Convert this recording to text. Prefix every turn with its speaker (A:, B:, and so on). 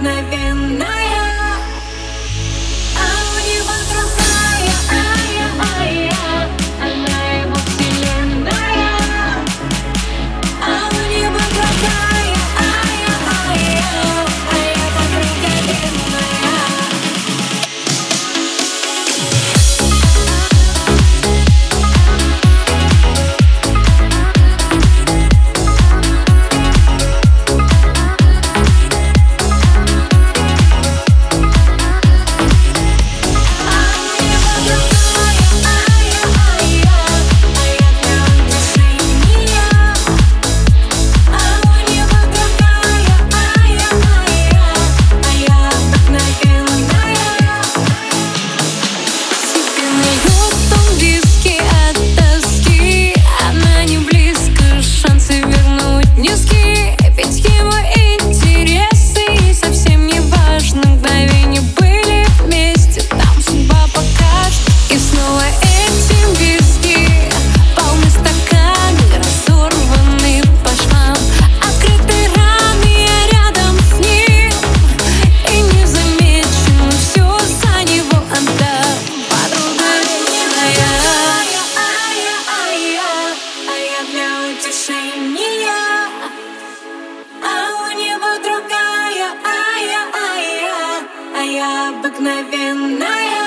A: мгновенная мое утешение А у него другая, а я, а я, а я обыкновенная.